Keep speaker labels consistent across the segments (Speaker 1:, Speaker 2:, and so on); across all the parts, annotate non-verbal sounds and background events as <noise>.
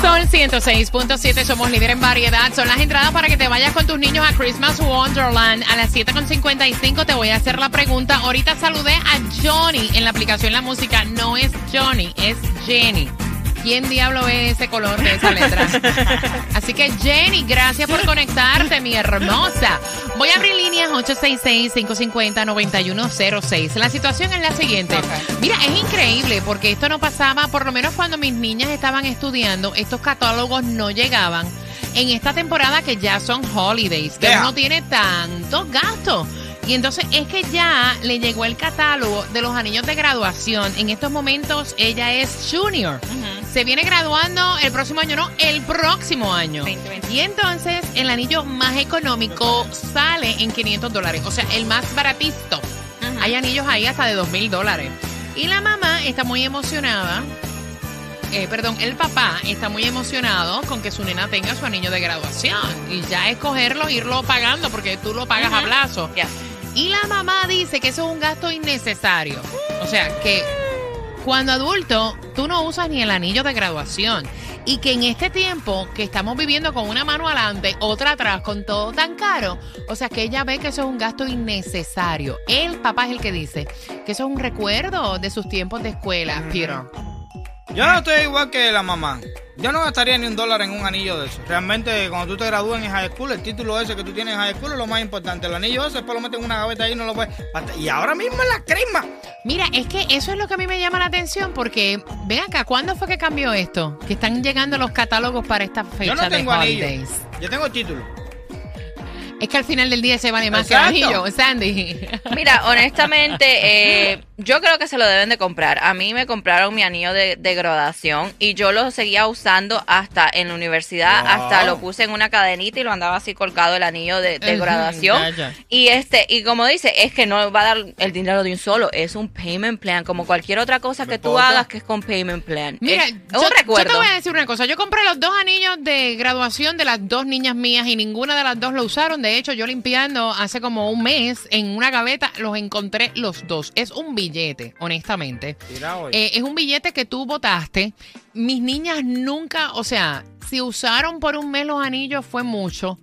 Speaker 1: Sol 106.7, somos líder en variedad. Son las entradas para que te vayas con tus niños a Christmas Wonderland. A las 7.55 te voy a hacer la pregunta. Ahorita saludé a Johnny en la aplicación La Música. No es Johnny, es Jenny. ¿Quién diablo ve ese color de esa letra? <laughs> Así que Jenny, gracias por conectarte, mi hermosa. Voy a abrir líneas 866-550-9106. La situación es la siguiente. Mira, es increíble porque esto no pasaba, por lo menos cuando mis niñas estaban estudiando, estos catálogos no llegaban. En esta temporada que ya son holidays, que
Speaker 2: Yeah.
Speaker 1: uno tiene tantos gastos. Y entonces es que ya le llegó el catálogo de los anillos de graduación. En estos momentos ella es junior. Se viene graduando el próximo año, no, el próximo año.
Speaker 3: 2020.
Speaker 1: Y entonces el anillo más económico sale en 500 dólares. O sea, el más baratito. Hay anillos ahí hasta de 2 mil dólares. Y la mamá está muy emocionada. eh, perdón, el papá está muy emocionado con que su nena tenga su anillo de graduación. Y ya escogerlo, irlo pagando, porque tú lo pagas a plazo. Y la mamá dice que eso es un gasto innecesario. O sea, que cuando adulto tú no usas ni el anillo de graduación. Y que en este tiempo que estamos viviendo con una mano adelante, otra atrás, con todo tan caro, o sea que ella ve que eso es un gasto innecesario. El papá es el que dice que eso es un recuerdo de sus tiempos de escuela, Peter.
Speaker 2: Yo no estoy igual que la mamá. Yo no gastaría ni un dólar en un anillo de eso. Realmente, cuando tú te gradúas en high school, el título ese que tú tienes en high school es lo más importante. El anillo ese, después lo metes en una gaveta ahí y no lo puedes. Y ahora mismo en la crisma.
Speaker 1: Mira, es que eso es lo que a mí me llama la atención porque, ven acá, ¿cuándo fue que cambió esto? Que están llegando los catálogos para esta fecha
Speaker 2: Yo no
Speaker 1: de
Speaker 2: tengo anillo.
Speaker 1: holidays.
Speaker 2: Yo tengo título.
Speaker 1: Es que al final del día se vale más
Speaker 2: Exacto.
Speaker 1: que anillo, Sandy.
Speaker 3: Mira, honestamente, eh, yo creo que se lo deben de comprar. A mí me compraron mi anillo de, de graduación y yo lo seguía usando hasta en la universidad,
Speaker 2: Wow.
Speaker 3: hasta lo puse en una cadenita y lo andaba así colgado el anillo de, de graduación.
Speaker 2: ya, ya.
Speaker 3: Y este, y como dice, es que no va a dar el dinero de un solo, es un payment plan, como cualquier otra cosa que tú hagas que es con payment plan.
Speaker 1: Mira,
Speaker 3: es,
Speaker 1: yo,
Speaker 3: un
Speaker 1: yo te voy a decir una cosa. Yo compré los dos anillos de graduación de las dos niñas mías y ninguna de las dos lo usaron. De hecho, yo limpiando hace como un mes en una gaveta los encontré los dos. Es un billete, honestamente. Eh, es un billete que tú votaste. Mis niñas nunca, o sea, si usaron por un mes los anillos fue mucho.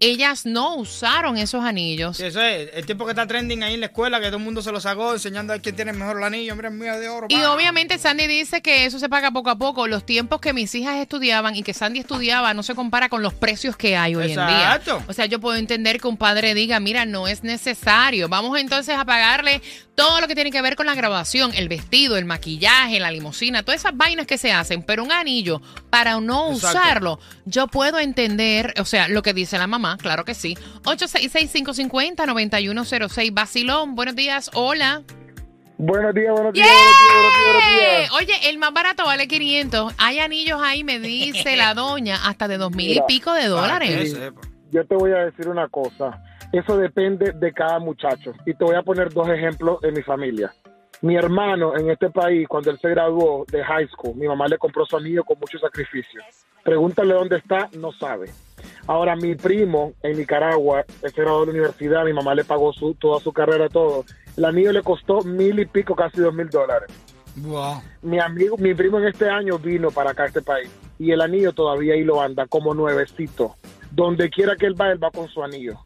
Speaker 1: Ellas no usaron esos anillos.
Speaker 2: Sí, eso es el tipo que está trending ahí en la escuela, que todo el mundo se lo sacó, enseñando a quién tiene mejor el anillo. Hombre, es mío de oro.
Speaker 1: Y
Speaker 2: pa.
Speaker 1: obviamente Sandy dice que eso se paga poco a poco. Los tiempos que mis hijas estudiaban y que Sandy estudiaba no se compara con los precios que hay hoy en día.
Speaker 2: Exacto.
Speaker 1: O sea, yo puedo entender que un padre diga, mira, no es necesario. Vamos entonces a pagarle todo lo que tiene que ver con la graduación, el vestido, el maquillaje, la limusina, todas esas vainas que se hacen. Pero un anillo, para no
Speaker 2: Exacto.
Speaker 1: usarlo, yo puedo entender, o sea, lo que dice la mamá, claro que sí. 866-550-9106. Basilón, buenos días, hola.
Speaker 4: Buenos días, buenos días, buenos días, buenos días, buenos días.
Speaker 1: Oye, el más barato vale 500. Hay anillos ahí, me dice la <laughs> doña, hasta de dos mil y pico de dólares.
Speaker 2: sepa.
Speaker 4: Yo te voy a decir una cosa. Eso depende de cada muchacho. Y te voy a poner dos ejemplos de mi familia. Mi hermano en este país, cuando él se graduó de high school, mi mamá le compró su anillo con mucho sacrificio. Pregúntale dónde está, no sabe. Ahora, mi primo en Nicaragua, él se graduó de la universidad, mi mamá le pagó su, toda su carrera, todo. El anillo le costó mil y pico, casi dos mil dólares.
Speaker 2: Wow.
Speaker 4: mi amigo, mi primo en este año vino para acá a este país y el anillo todavía ahí lo anda como nuevecito. Donde quiera que él va, él va con su anillo.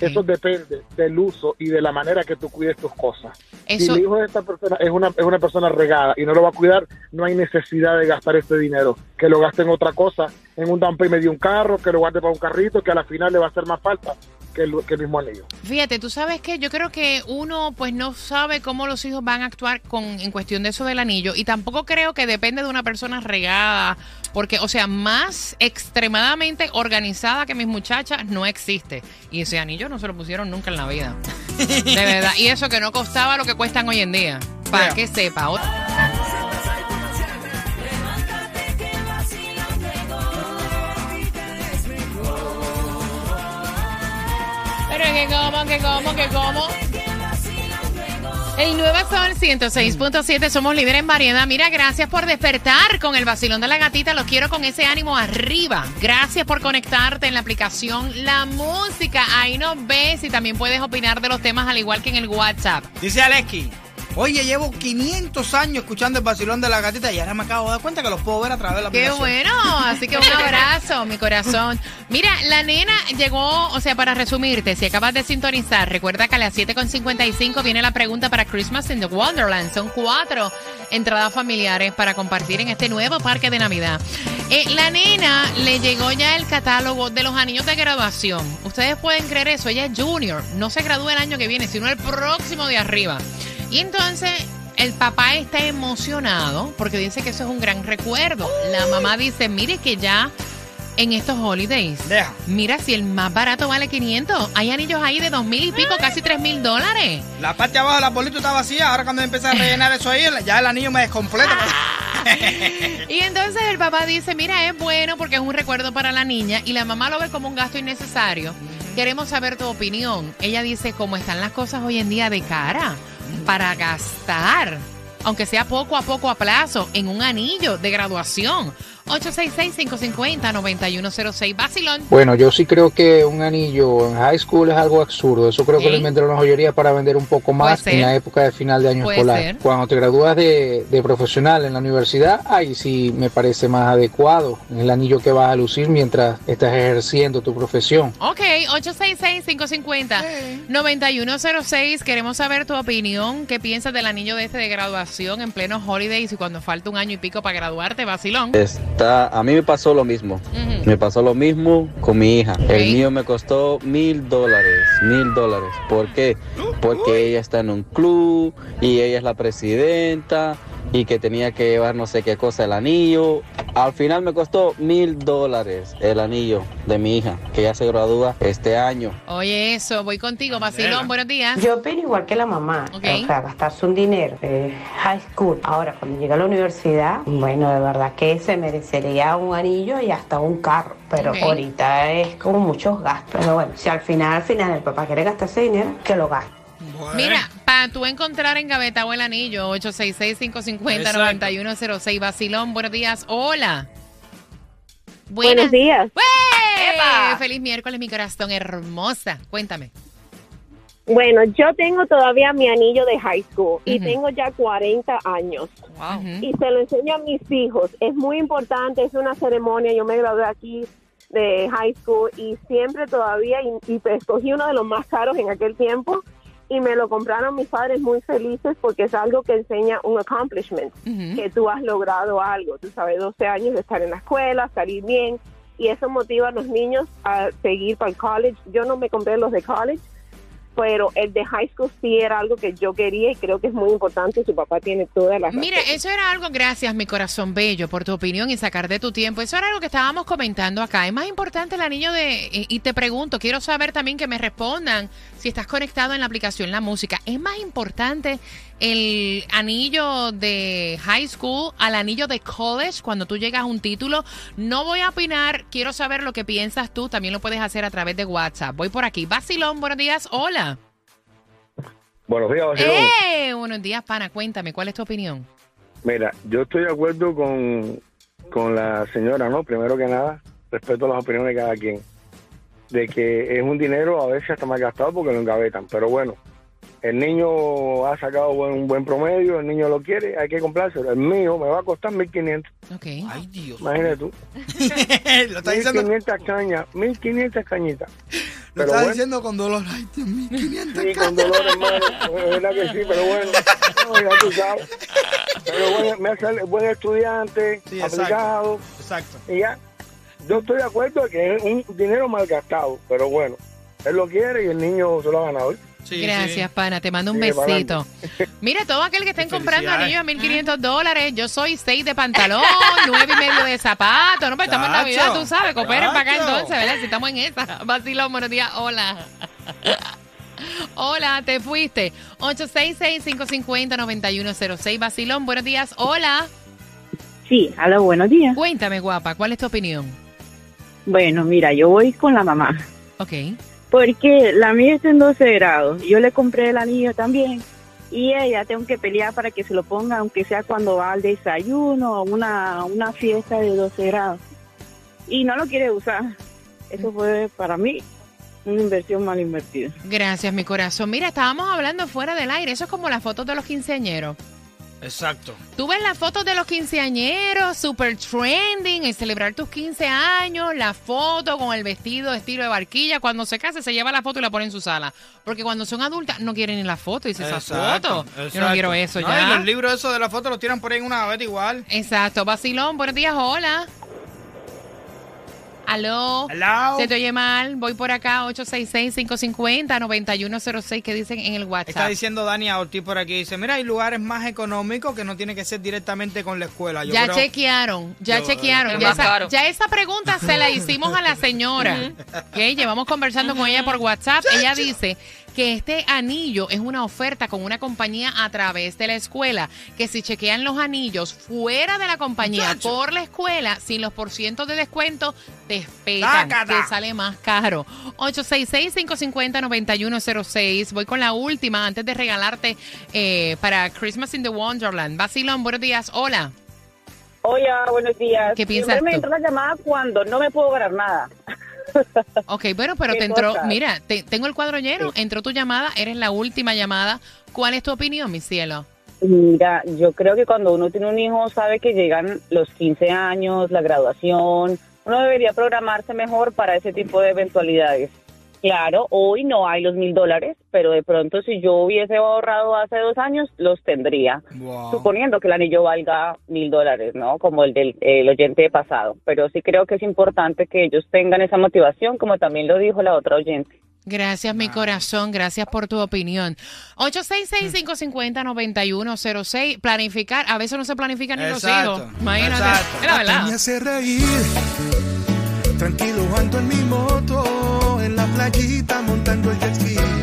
Speaker 4: Eso depende del uso y de la manera que tú cuides tus cosas.
Speaker 1: Eso-
Speaker 4: Si el hijo de esta persona es una, es una persona regada y no lo va a cuidar, no hay necesidad de gastar este dinero. Que lo gaste en otra cosa, en un down payment de un carro, que lo guarde para un carrito, que a la final le va a hacer más falta que el, que el mismo anillo.
Speaker 1: Fíjate, tú sabes que yo creo que uno pues no sabe cómo los hijos van a actuar con en cuestión de eso del anillo y tampoco creo que depende de una persona regada, porque o sea, más extremadamente organizada que mis muchachas no existe y ese anillo no se lo pusieron nunca en la vida. <laughs> De verdad, y eso que no costaba lo que cuestan hoy en día. Para
Speaker 2: Yeah.
Speaker 1: que sepa. Que como, que como, que como. El Nueva Sol 106.7, somos líderes en variedad. Mira, gracias por despertar con el vacilón de la gatita. Los quiero con ese ánimo arriba. Gracias por conectarte en la aplicación La Música. Ahí nos ves y también puedes opinar de los temas al igual que en el WhatsApp.
Speaker 2: Dice Aleski. Oye, llevo 500 años escuchando el vacilón de la gatita y ahora me acabo de dar cuenta que los puedo ver a través de la
Speaker 1: Qué
Speaker 2: aplicación.
Speaker 1: bueno, así que un abrazo, mi corazón. Mira, la nena llegó, o sea, para resumirte, si acabas de sintonizar, recuerda que a las 7.55 viene la pregunta para Christmas in the Wonderland. Son cuatro entradas familiares para compartir en este nuevo parque de Navidad. Eh, la nena le llegó ya el catálogo de los anillos de graduación. Ustedes pueden creer eso, ella es junior, no se gradúa el año que viene, sino el próximo de arriba. Y entonces el papá está emocionado porque dice que eso es un gran recuerdo. La mamá dice, mire que ya en estos holidays,
Speaker 2: Deja.
Speaker 1: mira si el más barato vale 500, hay anillos ahí de dos mil y pico, casi tres mil dólares.
Speaker 2: La parte de abajo de la bolita está vacía. Ahora cuando empieza a <laughs> rellenar eso ahí, ya el anillo me descompleta. <laughs>
Speaker 1: Y entonces el papá dice, mira, es bueno porque es un recuerdo para la niña y la mamá lo ve como un gasto innecesario. Queremos saber tu opinión. Ella dice, ¿cómo están las cosas hoy en día de cara para gastar, aunque sea poco a poco a plazo, en un anillo de graduación? 866-550-9106. Bacilón.
Speaker 5: Bueno, yo sí creo que un anillo en high school es algo absurdo. Eso creo que lo inventaron la joyería para vender un poco más en la época de final de año
Speaker 1: Puede
Speaker 5: escolar.
Speaker 1: ser.
Speaker 5: Cuando te gradúas de, de profesional en la universidad, ahí sí me parece más adecuado el anillo que vas a lucir mientras estás ejerciendo tu profesión.
Speaker 1: Ok, 866-550-9106. Queremos saber tu opinión. ¿Qué piensas del anillo de este de graduación en plenos holidays y cuando falta un año y pico para graduarte, vacilón?
Speaker 6: Está, a mí me pasó lo mismo. Me pasó lo mismo con mi hija. El mío me costó mil dólares, mil dólares. ¿Por qué? Porque ella está en un club y ella es la presidenta y que tenía que llevar no sé qué cosa el anillo. Al final me costó mil dólares el anillo de mi hija, que ya se gradúa este año.
Speaker 1: Oye, eso, voy contigo, vacilón. Buenos días.
Speaker 7: Yo opino igual que la mamá, o sea, gastarse un dinero de high school. Ahora, cuando llega a la universidad, bueno, de verdad que se merecería un anillo y hasta un carro. Pero ahorita es como muchos gastos. Pero bueno, si al final, al final el papá quiere gastarse dinero, que lo gaste.
Speaker 2: Bueno.
Speaker 1: Mira, para tú encontrar en Gaveta o el anillo, 866-550-9106. Vacilón, buenos días. Hola.
Speaker 8: Buenos días.
Speaker 1: Feliz miércoles, mi corazón hermosa. Cuéntame.
Speaker 8: Bueno, yo tengo todavía mi anillo de high school y tengo ya 40 años
Speaker 3: Wow.
Speaker 8: Y se lo enseño a mis hijos. Es muy importante, es una ceremonia. Yo me gradué aquí de high school y siempre todavía, y, y escogí uno de los más caros en aquel tiempo y me lo compraron mis padres muy felices porque es algo que enseña un accomplishment, que tú has logrado algo. Tú sabes, 12 años de estar en la escuela, salir bien y eso motiva a los niños a seguir para el college. Yo no me compré los de college, pero el de high school sí era algo que yo quería y creo que es muy importante. Su papá tiene todas las
Speaker 1: Mira, eso era algo, gracias, mi corazón bello, por tu opinión y sacar de tu tiempo. Eso era algo que estábamos comentando acá. Es más importante el anillo de. Y y te pregunto, quiero saber también que me respondan si estás conectado en la aplicación La Música. ¿Es más importante el anillo de high school al anillo de college cuando tú llegas a un título? No voy a opinar, quiero saber lo que piensas tú. También lo puedes hacer a través de WhatsApp. Voy por aquí. Basilón, buenos días. Hola.
Speaker 9: Buenos días, Basilón.
Speaker 1: ¡Eh! Buenos días, pana. Cuéntame, ¿cuál es tu opinión?
Speaker 9: Mira, yo estoy de acuerdo con, con la señora, ¿no? Primero que nada, respeto las opiniones de cada quien. De que es un dinero a veces hasta más gastado porque lo engavetan. Pero bueno, el niño ha sacado buen- un buen promedio, el niño lo quiere, hay que comprárselo. El mío me va a costar 1.500.
Speaker 1: Ok.
Speaker 2: Ay, Dios.
Speaker 9: Imagínate tú. <laughs>
Speaker 2: lo está diciendo,
Speaker 9: 1.500 cañas, 1.500 cañitas.
Speaker 2: lo
Speaker 9: Pero
Speaker 2: está
Speaker 9: bueno,
Speaker 2: diciendo con dolor. Ay, Dios mío, 500
Speaker 9: Sí, con dolor, hermano. Es verdad que sí, pero bueno. No, ya tú sabes. Pero bueno, me hace buen estudiante,
Speaker 2: Sí,
Speaker 9: aplicado.
Speaker 2: Exacto.
Speaker 9: Y ya. Yo estoy de acuerdo que es un dinero malgastado, pero bueno. Él lo quiere y el niño se lo ha ganado. ¿eh?
Speaker 2: Sí,
Speaker 1: Gracias,
Speaker 2: sí.
Speaker 1: pana. Te mando un
Speaker 9: Sigue
Speaker 1: besito. <laughs> Mira, todo aquel que estén comprando anillos a 1.500 dólares, yo soy 6 de pantalón, <laughs> 9 y medio de zapato. No, pues estamos en Navidad, tú sabes. Cooperen para acá entonces, ¿verdad? Si estamos en esa. <laughs> Vacilón, buenos días. Hola. Hola, te fuiste. 866-550-9106. Vacilón, buenos días. Hola.
Speaker 10: Sí, hola, buenos días.
Speaker 1: Cuéntame, guapa, ¿cuál es tu opinión?
Speaker 10: Bueno, mira, yo voy con la mamá.
Speaker 1: Ok.
Speaker 10: Porque la mía está en 12 grados. Yo le compré el anillo también. Y ella tengo que pelear para que se lo ponga, aunque sea cuando va al desayuno o una, una fiesta de 12 grados. Y no lo quiere usar. Eso fue para mí una inversión mal invertida.
Speaker 1: Gracias, mi corazón. Mira, estábamos hablando fuera del aire. Eso es como las fotos de los quinceañeros.
Speaker 2: Exacto.
Speaker 1: Tú ves las fotos de los quinceañeros, super trending, en celebrar tus 15 años, la foto con el vestido estilo de barquilla. Cuando se case, se lleva la foto y la pone en su sala. Porque cuando son adultas, no quieren ni la foto. Dice esa
Speaker 2: Exacto,
Speaker 1: foto. Yo no
Speaker 2: exacto.
Speaker 1: quiero eso
Speaker 2: No,
Speaker 1: ya.
Speaker 2: y los libros esos de la foto los tiran por ahí en una gaveta igual.
Speaker 1: Exacto. Vacilón, buenos días, hola. Aló.
Speaker 2: Hello.
Speaker 1: Se te oye mal. Voy por acá, 866-550-9106, que dicen en el
Speaker 2: Está
Speaker 1: WhatsApp.
Speaker 2: diciendo Dani Ortiz por aquí. Dice, mira, hay lugares más económicos que no tiene que ser directamente con la escuela. Yo
Speaker 1: ya
Speaker 2: creo-
Speaker 1: chequearon, ya
Speaker 2: Yo-
Speaker 1: chequearon. Ya esa,
Speaker 3: caro.
Speaker 1: ya esa pregunta se la hicimos a la señora. <laughs> Llevamos conversando con ella por WhatsApp. Ella dice que este anillo es una oferta con una compañía a través de la escuela. Que si chequean los anillos fuera de la compañía
Speaker 2: Muchacho.
Speaker 1: por la escuela, sin los porcientos de descuento, te
Speaker 2: Tácata.
Speaker 1: que sale más caro. 866-550-9106. Voy con la última antes de regalarte eh, para Christmas in the Wonderland. Basilón, buenos días. Hola.
Speaker 10: Hola, buenos días.
Speaker 1: ¿Qué piensas
Speaker 10: Siempre me entra la llamada cuando no me puedo ganar nada.
Speaker 1: Ok, bueno, pero
Speaker 10: ¿Qué
Speaker 1: te entró, mira, te- tengo el cuadro lleno, entró tu llamada, eres la última llamada. ¿Cuál es tu opinión, mi cielo?
Speaker 10: Mira, yo creo que cuando uno tiene un hijo sabe que llegan los 15 años, la graduación, uno debería programarse mejor para ese tipo de eventualidades. Claro, hoy no hay los mil dólares, pero de pronto si yo hubiese ahorrado hace dos años, los tendría.
Speaker 2: Wow.
Speaker 10: Suponiendo que el anillo valga mil dólares, ¿no? Como el del el oyente pasado. Pero sí creo que es importante que ellos tengan esa motivación, como también lo dijo la otra oyente.
Speaker 1: Gracias, mi corazón, gracias por tu opinión. <laughs> 866-550-9106. Planificar, a veces no se planifica ni los hijos. Imagínate,
Speaker 2: exacto.
Speaker 1: es la verdad.
Speaker 11: Me hace reír. Tranquilo ando en mi moto, la playita montando el jet ski.